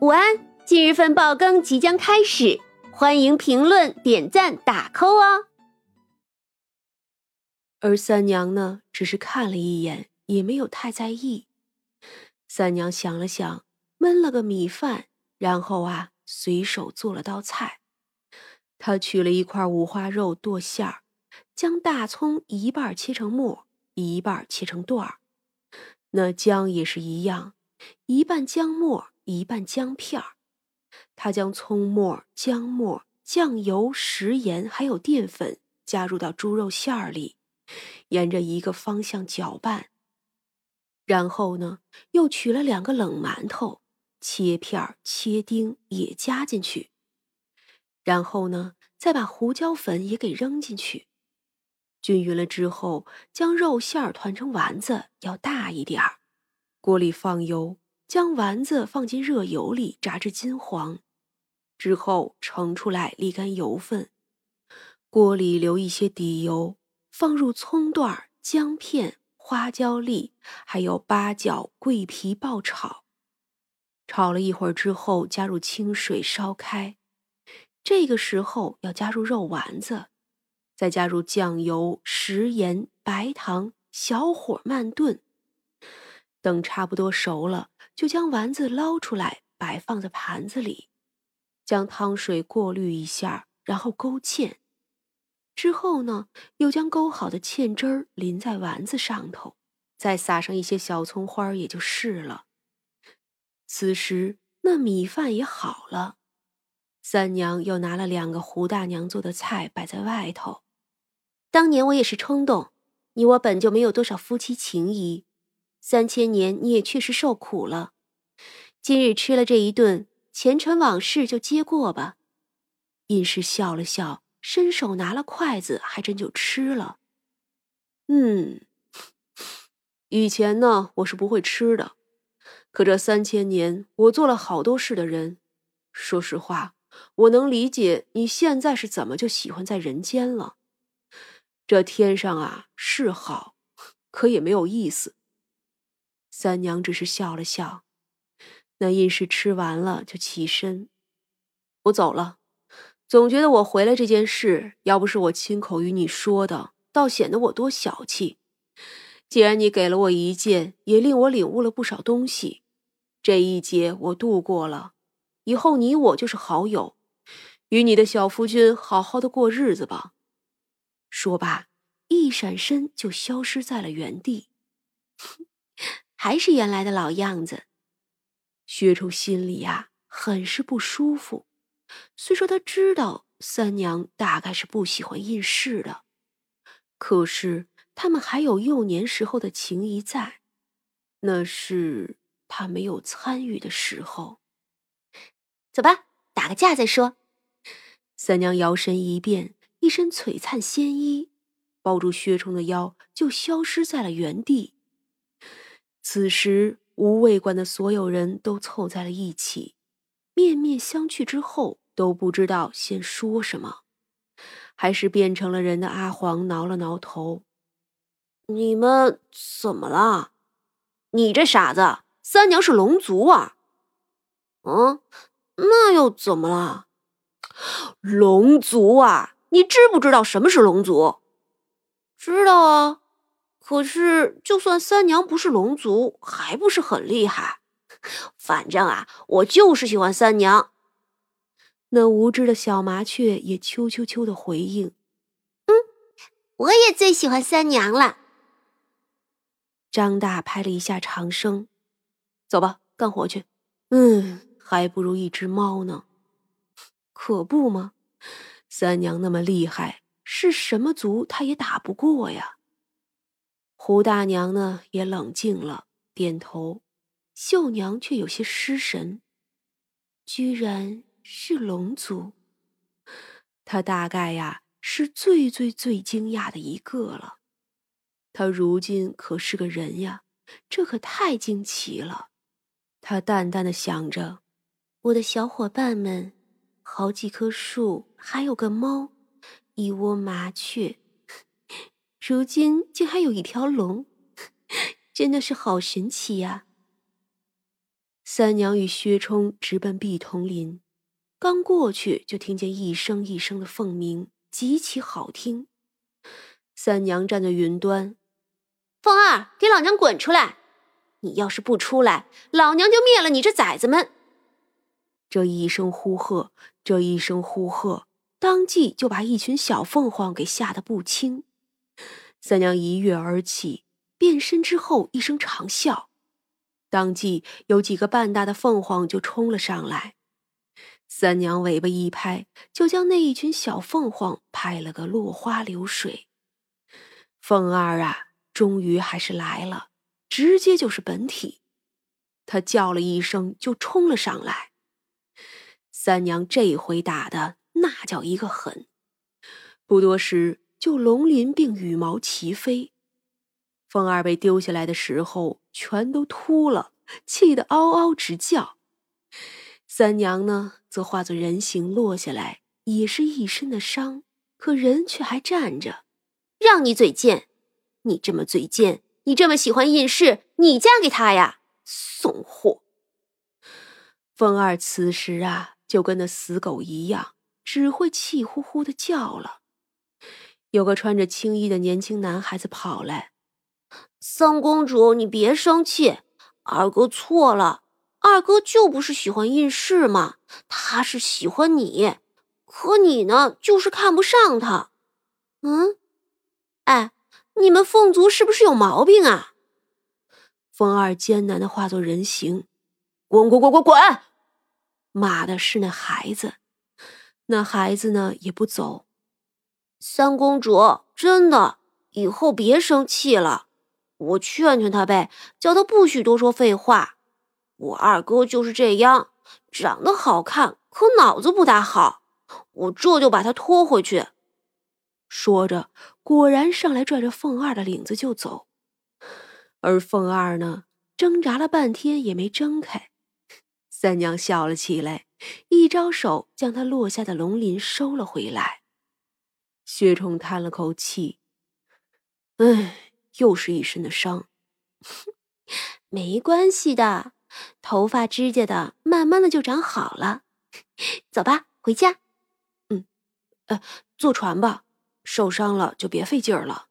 午安，今日份爆更即将开始，欢迎评论、点赞、打 call 哦。而三娘呢，只是看了一眼，也没有太在意。三娘想了想，焖了个米饭，然后啊，随手做了道菜。她取了一块五花肉剁馅儿，将大葱一半切成末，一半切成段儿。那姜也是一样，一半姜末。一半姜片儿，他将葱末、姜末、酱油、食盐还有淀粉加入到猪肉馅儿里，沿着一个方向搅拌。然后呢，又取了两个冷馒头，切片儿切丁也加进去。然后呢，再把胡椒粉也给扔进去，均匀了之后，将肉馅儿团成丸子，要大一点儿。锅里放油。将丸子放进热油里炸至金黄，之后盛出来沥干油分，锅里留一些底油，放入葱段、姜片、花椒粒，还有八角、桂皮爆炒。炒了一会儿之后，加入清水烧开。这个时候要加入肉丸子，再加入酱油、食盐、白糖，小火慢炖。等差不多熟了，就将丸子捞出来，摆放在盘子里，将汤水过滤一下，然后勾芡。之后呢，又将勾好的芡汁儿淋在丸子上头，再撒上一些小葱花，也就是了。此时那米饭也好了，三娘又拿了两个胡大娘做的菜摆在外头。当年我也是冲动，你我本就没有多少夫妻情谊。三千年，你也确实受苦了。今日吃了这一顿，前尘往事就接过吧。尹氏笑了笑，伸手拿了筷子，还真就吃了。嗯，以前呢，我是不会吃的。可这三千年，我做了好多事的人。说实话，我能理解你现在是怎么就喜欢在人间了。这天上啊是好，可也没有意思。三娘只是笑了笑，那印氏吃完了就起身，我走了。总觉得我回来这件事，要不是我亲口与你说的，倒显得我多小气。既然你给了我一件，也令我领悟了不少东西。这一劫我度过了，以后你我就是好友，与你的小夫君好好的过日子吧。说罢，一闪身就消失在了原地。还是原来的老样子，薛冲心里呀很是不舒服。虽说他知道三娘大概是不喜欢应试的，可是他们还有幼年时候的情谊在，那是他没有参与的时候。走吧，打个架再说。三娘摇身一变，一身璀璨仙衣，抱住薛冲的腰，就消失在了原地。此时，无味馆的所有人都凑在了一起，面面相觑之后，都不知道先说什么。还是变成了人的阿黄挠了挠头：“你们怎么了？你这傻子，三娘是龙族啊！嗯，那又怎么了？龙族啊，你知不知道什么是龙族？知道啊。”可是，就算三娘不是龙族，还不是很厉害。反正啊，我就是喜欢三娘。那无知的小麻雀也啾啾啾的回应：“嗯，我也最喜欢三娘了。”张大拍了一下长生：“走吧，干活去。”嗯，还不如一只猫呢。可不吗？三娘那么厉害，是什么族他也打不过呀。胡大娘呢也冷静了，点头。秀娘却有些失神，居然是龙族。她大概呀是最最最惊讶的一个了。她如今可是个人呀，这可太惊奇了。她淡淡的想着：我的小伙伴们，好几棵树，还有个猫，一窝麻雀。如今竟还有一条龙，真的是好神奇呀！三娘与薛冲直奔碧桐林，刚过去就听见一声一声的凤鸣，极其好听。三娘站在云端，凤儿，给老娘滚出来！你要是不出来，老娘就灭了你这崽子们！这一声呼喝，这一声呼喝，当即就把一群小凤凰给吓得不轻。三娘一跃而起，变身之后一声长啸，当即有几个半大的凤凰就冲了上来。三娘尾巴一拍，就将那一群小凤凰拍了个落花流水。凤儿啊，终于还是来了，直接就是本体。他叫了一声，就冲了上来。三娘这回打的那叫一个狠，不多时就龙鳞并羽毛齐飞。凤儿被丢下来的时候，全都秃了，气得嗷嗷直叫。三娘呢，则化作人形落下来，也是一身的伤，可人却还站着。让你嘴贱，你这么嘴贱，你这么喜欢应试，你嫁给他呀？怂货！凤儿此时啊。就跟那死狗一样，只会气呼呼的叫了。有个穿着青衣的年轻男孩子跑来：“三公主，你别生气，二哥错了。二哥就不是喜欢应试嘛，他是喜欢你。可你呢，就是看不上他。嗯，哎，你们凤族是不是有毛病啊？”凤二艰难的化作人形，滚滚滚滚滚！骂的是那孩子，那孩子呢也不走。三公主，真的，以后别生气了，我劝劝他呗，叫他不许多说废话。我二哥就是这样，长得好看，可脑子不大好。我这就把他拖回去。说着，果然上来拽着凤二的领子就走。而凤二呢，挣扎了半天也没挣开。三娘笑了起来，一招手将他落下的龙鳞收了回来。薛冲叹了口气：“唉，又是一身的伤。没关系的，头发、指甲的，慢慢的就长好了。走吧，回家。嗯，呃，坐船吧。受伤了就别费劲儿了。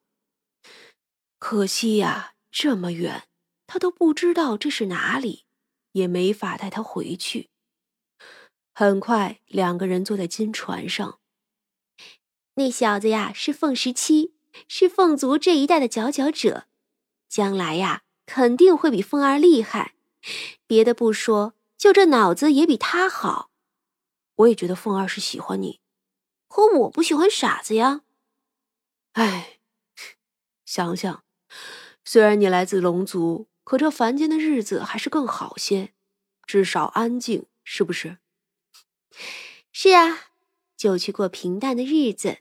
可惜呀，这么远，他都不知道这是哪里。”也没法带他回去。很快，两个人坐在金船上。那小子呀，是凤十七，是凤族这一代的佼佼者，将来呀，肯定会比凤儿厉害。别的不说，就这脑子也比他好。我也觉得凤儿是喜欢你，可我不喜欢傻子呀。唉，想想，虽然你来自龙族。可这凡间的日子还是更好些，至少安静，是不是？是啊，就去过平淡的日子。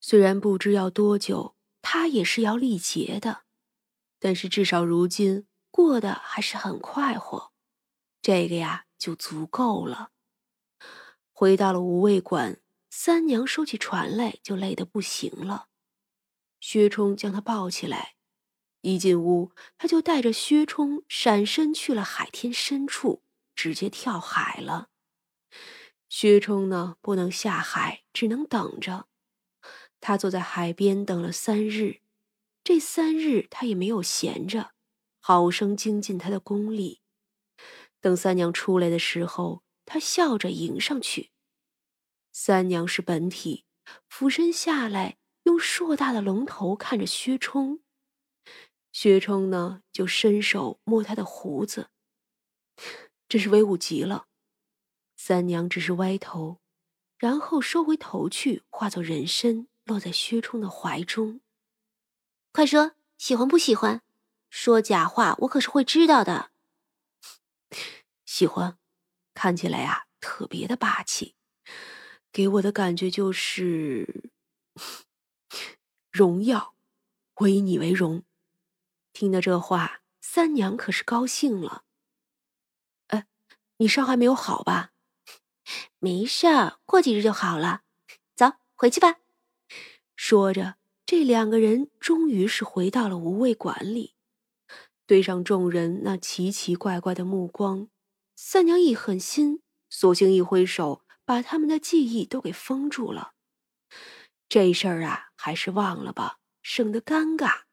虽然不知要多久，他也是要历劫的，但是至少如今过得还是很快活，这个呀就足够了。回到了无畏馆，三娘收起船来就累得不行了，薛冲将她抱起来。一进屋，他就带着薛冲闪身去了海天深处，直接跳海了。薛冲呢，不能下海，只能等着。他坐在海边等了三日，这三日他也没有闲着，好生精进他的功力。等三娘出来的时候，他笑着迎上去。三娘是本体，俯身下来，用硕大的龙头看着薛冲。薛冲呢，就伸手摸他的胡子，真是威武极了。三娘只是歪头，然后收回头去，化作人身，落在薛冲的怀中。快说，喜欢不喜欢？说假话，我可是会知道的。喜欢，看起来呀，特别的霸气，给我的感觉就是 荣耀。我以你为荣。听到这话，三娘可是高兴了。哎，你伤还没有好吧？没事儿，过几日就好了。走，回去吧。说着，这两个人终于是回到了无畏馆里。对上众人那奇奇怪怪的目光，三娘一狠心，索性一挥手，把他们的记忆都给封住了。这事儿啊，还是忘了吧，省得尴尬。